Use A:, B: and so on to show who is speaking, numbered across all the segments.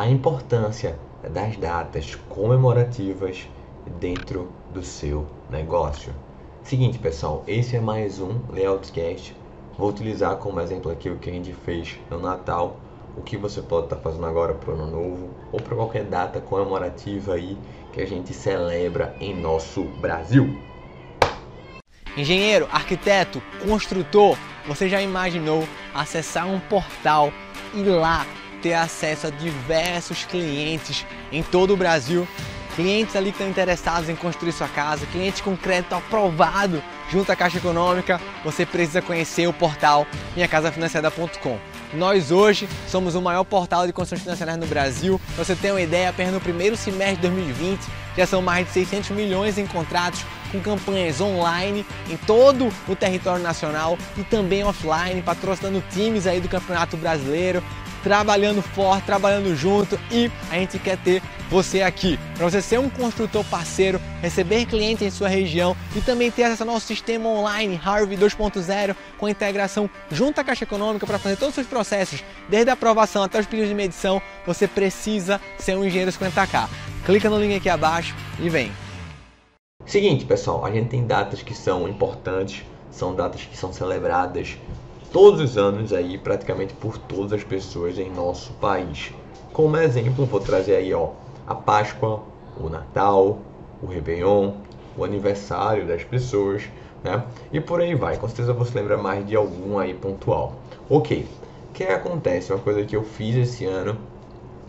A: a importância das datas comemorativas dentro do seu negócio. Seguinte, pessoal, esse é mais um Layoutscast. Vou utilizar como exemplo aqui o que a gente fez no Natal, o que você pode estar fazendo agora para o Ano Novo ou para qualquer data comemorativa aí que a gente celebra em nosso Brasil.
B: Engenheiro, arquiteto, construtor, você já imaginou acessar um portal e lá ter acesso a diversos clientes em todo o Brasil? Clientes ali que estão interessados em construir sua casa, clientes com crédito aprovado junto à Caixa Econômica, você precisa conhecer o portal minhacasafinanciada.com. Nós hoje somos o maior portal de construções financeiras no Brasil. Você tem uma ideia, apenas no primeiro semestre de 2020 já são mais de 600 milhões em contratos com campanhas online em todo o território nacional e também offline, patrocinando times aí do Campeonato Brasileiro, trabalhando forte, trabalhando junto e a gente quer ter você aqui. Para você ser um construtor parceiro, receber clientes em sua região e também ter acesso ao nosso sistema online Harvey 2.0 com integração junto à Caixa Econômica para fazer todos os seus processos, desde a aprovação até os pedidos de medição, você precisa ser um engenheiro 50k. Clica no link aqui abaixo e vem.
A: Seguinte, pessoal, a gente tem datas que são importantes, são datas que são celebradas todos os anos aí, praticamente por todas as pessoas em nosso país. Como exemplo, vou trazer aí, ó, a Páscoa, o Natal, o Réveillon, o aniversário das pessoas, né? E por aí vai. Com certeza você lembra mais de algum aí pontual. Ok. O que acontece? Uma coisa que eu fiz esse ano,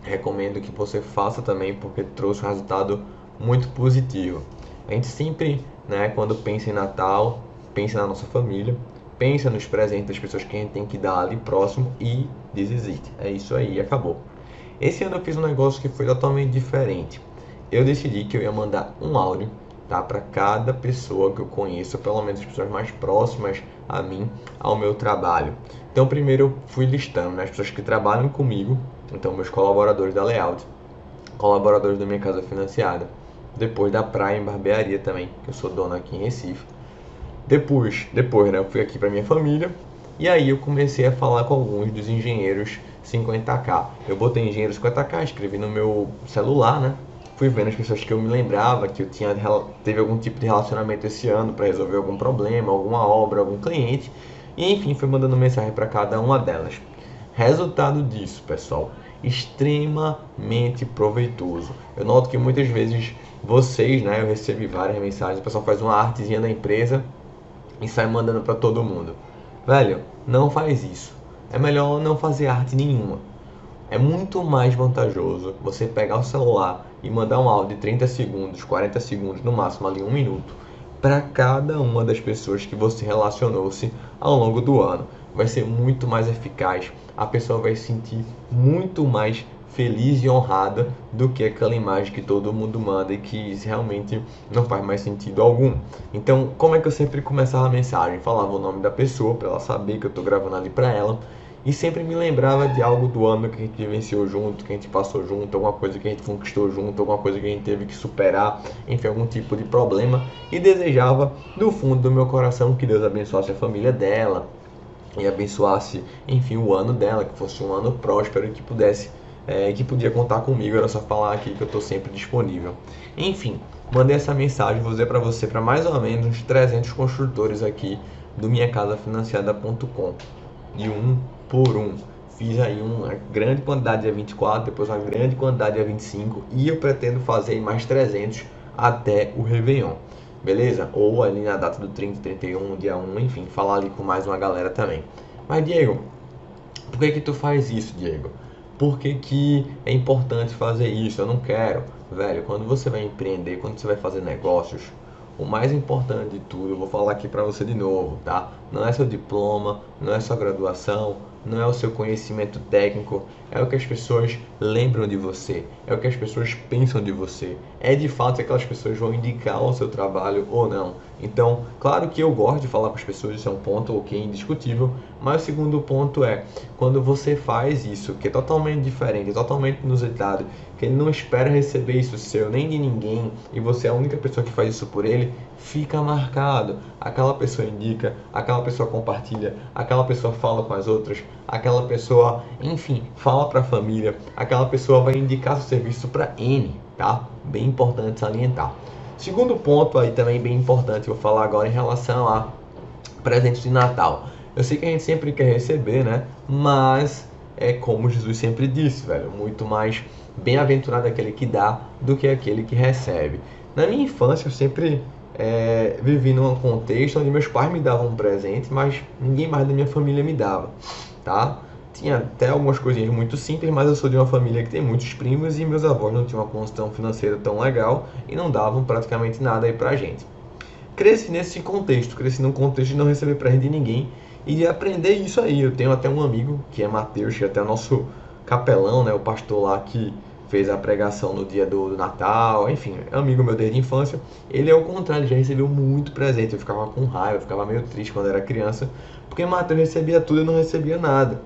A: recomendo que você faça também porque trouxe um resultado muito positivo. A gente sempre, né, quando pensa em Natal, pensa na nossa família, pensa nos presentes das pessoas que a gente tem que dar ali próximo e this É isso aí, acabou. Esse ano eu fiz um negócio que foi totalmente diferente. Eu decidi que eu ia mandar um áudio tá, para cada pessoa que eu conheço, pelo menos as pessoas mais próximas a mim, ao meu trabalho. Então, primeiro eu fui listando né, as pessoas que trabalham comigo, então meus colaboradores da Layout, colaboradores da minha casa financiada, depois da Praia em Barbearia também, que eu sou dono aqui em Recife. Depois, depois, né, eu fui aqui para minha família e aí eu comecei a falar com alguns dos engenheiros 50k. Eu botei engenheiro 50k, escrevi no meu celular, né? Fui vendo as pessoas que eu me lembrava que eu tinha teve algum tipo de relacionamento esse ano para resolver algum problema, alguma obra, algum cliente, e enfim, fui mandando mensagem para cada uma delas. Resultado disso, pessoal, extremamente proveitoso. Eu noto que muitas vezes vocês, né, eu recebi várias mensagens, o pessoal faz uma artezinha da empresa e sai mandando para todo mundo. Velho, não faz isso. É melhor não fazer arte nenhuma. É muito mais vantajoso você pegar o celular e mandar um áudio de 30 segundos, 40 segundos, no máximo ali um minuto, para cada uma das pessoas que você relacionou-se ao longo do ano. Vai ser muito mais eficaz, a pessoa vai se sentir muito mais feliz e honrada do que aquela imagem que todo mundo manda e que realmente não faz mais sentido algum. Então, como é que eu sempre começava a mensagem? Falava o nome da pessoa para ela saber que eu estou gravando ali para ela e sempre me lembrava de algo do ano que a gente vivenciou junto, que a gente passou junto, alguma coisa que a gente conquistou junto, alguma coisa que a gente teve que superar, enfim, algum tipo de problema e desejava do fundo do meu coração que Deus abençoasse a família dela e abençoasse, enfim, o ano dela, que fosse um ano próspero e que pudesse é, que podia contar comigo, era só falar aqui que eu estou sempre disponível. Enfim, mandei essa mensagem, vou dizer para você, para mais ou menos uns 300 construtores aqui do minhacasafinanciada.com, de um por um. Fiz aí uma grande quantidade dia 24, depois uma grande quantidade dia 25 e eu pretendo fazer mais 300 até o Réveillon. Beleza? Ou ali na data do 30, 31, dia 1, enfim, falar ali com mais uma galera também. Mas Diego, por que que tu faz isso, Diego? Por que, que é importante fazer isso? Eu não quero. Velho, quando você vai empreender, quando você vai fazer negócios, o mais importante de tudo, eu vou falar aqui para você de novo, tá? Não é seu diploma, não é sua graduação, não é o seu conhecimento técnico, é o que as pessoas lembram de você, é o que as pessoas pensam de você, é de fato se aquelas pessoas vão indicar o seu trabalho ou não. Então, claro que eu gosto de falar com as pessoas, isso é um ponto ok, indiscutível, mas o segundo ponto é quando você faz isso, que é totalmente diferente, totalmente inusitado, que ele não espera receber isso seu nem de ninguém e você é a única pessoa que faz isso por ele, fica marcado. Aquela pessoa indica, aquela pessoa compartilha, aquela pessoa fala com as outras aquela pessoa, enfim, fala para a família, aquela pessoa vai indicar seu serviço para N, tá? Bem importante salientar. Segundo ponto aí também bem importante, vou falar agora em relação a presentes de Natal. Eu sei que a gente sempre quer receber, né? Mas é como Jesus sempre disse, velho, muito mais bem-aventurado aquele que dá do que aquele que recebe. Na minha infância eu sempre é, vivi num contexto onde meus pais me davam um presente, mas ninguém mais da minha família me dava, tá? Tinha até algumas coisinhas muito simples, mas eu sou de uma família que tem muitos primos e meus avós não tinham uma condição financeira tão legal e não davam praticamente nada aí pra gente. Cresci nesse contexto, cresci num contexto de não receber presente de ninguém e de aprender isso aí. Eu tenho até um amigo que é Mateus, que é até nosso capelão, né, o pastor lá que fez a pregação no dia do, do, Natal, enfim, é amigo meu desde a infância. Ele é o contrário, já recebeu muito presente. Eu ficava com raiva, eu ficava meio triste quando era criança, porque Mateus recebia tudo e não recebia nada.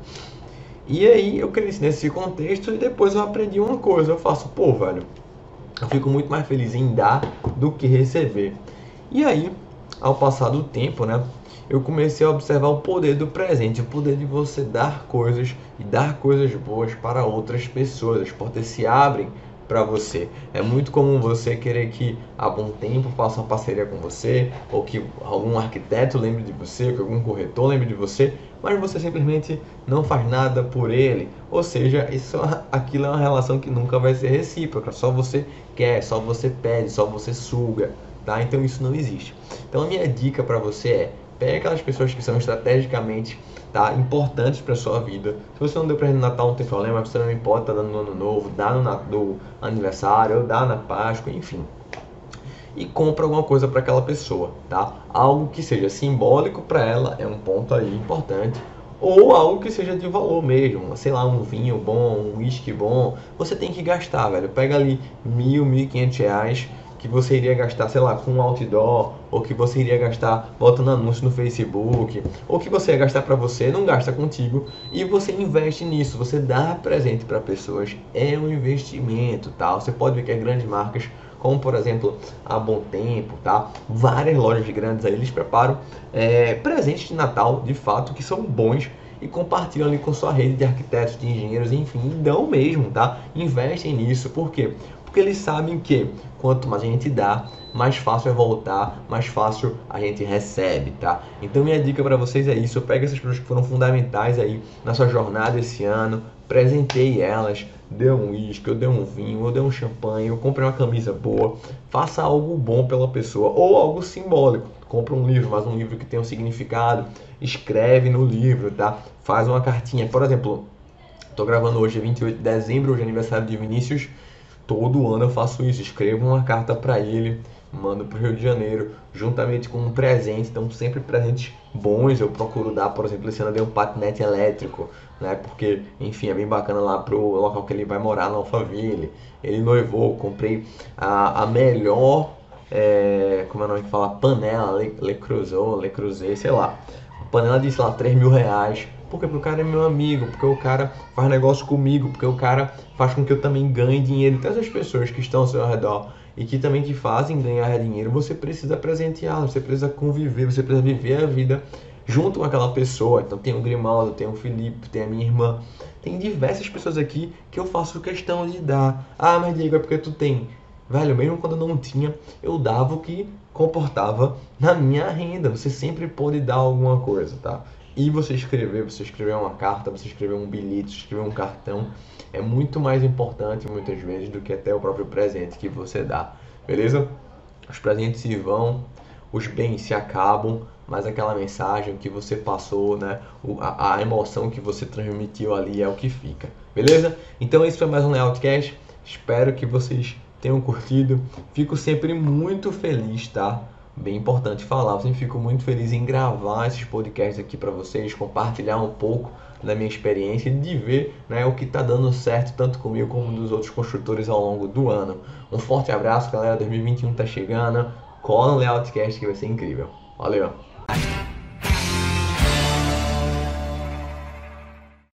A: E aí eu cresci nesse contexto e depois eu aprendi uma coisa, eu faço, pô, velho, eu fico muito mais feliz em dar do que receber. E aí, ao passar do tempo, né, eu comecei a observar o poder do presente, o poder de você dar coisas e dar coisas boas para outras pessoas. As portas se abrem para você. É muito comum você querer que a bom tempo faça uma parceria com você, ou que algum arquiteto lembre de você, ou que algum corretor lembre de você, mas você simplesmente não faz nada por ele. Ou seja, isso, aquilo é uma relação que nunca vai ser recíproca. Só você quer, só você pede, só você suga. Tá? Então isso não existe. Então a minha dica para você é Pega aquelas pessoas que são estrategicamente tá, importantes para sua vida. Se você não deu presente no Natal, não tem problema, você não importa, tá dando no ano novo, dá no, no aniversário, dá na Páscoa, enfim. E compra alguma coisa para aquela pessoa, tá? Algo que seja simbólico para ela é um ponto aí importante ou algo que seja de valor mesmo, sei lá, um vinho bom, um uísque bom, você tem que gastar, velho. Pega ali mil, mil e quinhentos reais, que você iria gastar, sei lá, com um outdoor, ou que você iria gastar botando anúncio no Facebook, ou que você ia gastar para você, não gasta contigo, e você investe nisso, você dá presente para pessoas, é um investimento, tá? Você pode ver que as grandes marcas, como por exemplo a Bom Tempo, tá? Várias lojas grandes aí, eles preparam é, presentes de Natal, de fato, que são bons e compartilham ali com sua rede de arquitetos, de engenheiros, enfim, dão mesmo, tá? Investem nisso, por quê? Porque eles sabem que quanto mais a gente dá, mais fácil é voltar, mais fácil a gente recebe, tá? Então minha dica para vocês é isso, pega essas pessoas que foram fundamentais aí na sua jornada esse ano, presenteie elas, dê um uísque, eu dê um vinho, eu dê um champanhe, eu comprei uma camisa boa, faça algo bom pela pessoa ou algo simbólico. Compra um livro, mas um livro que tenha um significado, escreve no livro, tá? Faz uma cartinha, por exemplo, tô gravando hoje 28 de dezembro, hoje é aniversário de Vinícius, Todo ano eu faço isso, escrevo uma carta para ele, mando para o Rio de Janeiro, juntamente com um presente. Então, sempre presentes bons eu procuro dar. Por exemplo, esse ano eu dei um patinete elétrico, né? Porque, enfim, é bem bacana lá pro local que ele vai morar, na Alphaville. Ele noivou, comprei a, a melhor, é, como é o nome que fala? Panela, Le, Le Cruzou, Le Cruzei, sei lá. panela de, sei lá, 3 mil reais porque, porque o cara é meu amigo, porque o cara faz negócio comigo, porque o cara faz com que eu também ganhe dinheiro. Então essas pessoas que estão ao seu redor e que também te fazem ganhar dinheiro, você precisa presenteá-las, você precisa conviver, você precisa viver a vida junto com aquela pessoa. Então tem o Grimaldo, tem o Felipe, tem a minha irmã, tem diversas pessoas aqui que eu faço questão de dar. Ah, mas Diego, é porque tu tem. Velho, mesmo quando eu não tinha, eu dava o que comportava na minha renda. Você sempre pode dar alguma coisa, tá? E você escrever, você escrever uma carta, você escrever um bilhete, escrever um cartão, é muito mais importante muitas vezes do que até o próprio presente que você dá. Beleza? Os presentes se vão, os bens se acabam, mas aquela mensagem que você passou, né, a, a emoção que você transmitiu ali é o que fica. Beleza? Então esse foi mais um Layoutcast. Espero que vocês tenham curtido. Fico sempre muito feliz, tá? Bem importante falar. Eu sempre fico muito feliz em gravar esses podcasts aqui para vocês, compartilhar um pouco da minha experiência de ver né, o que está dando certo tanto comigo como dos outros construtores ao longo do ano. Um forte abraço, galera. 2021 está chegando. Cola no Layoutcast que vai ser incrível. Valeu!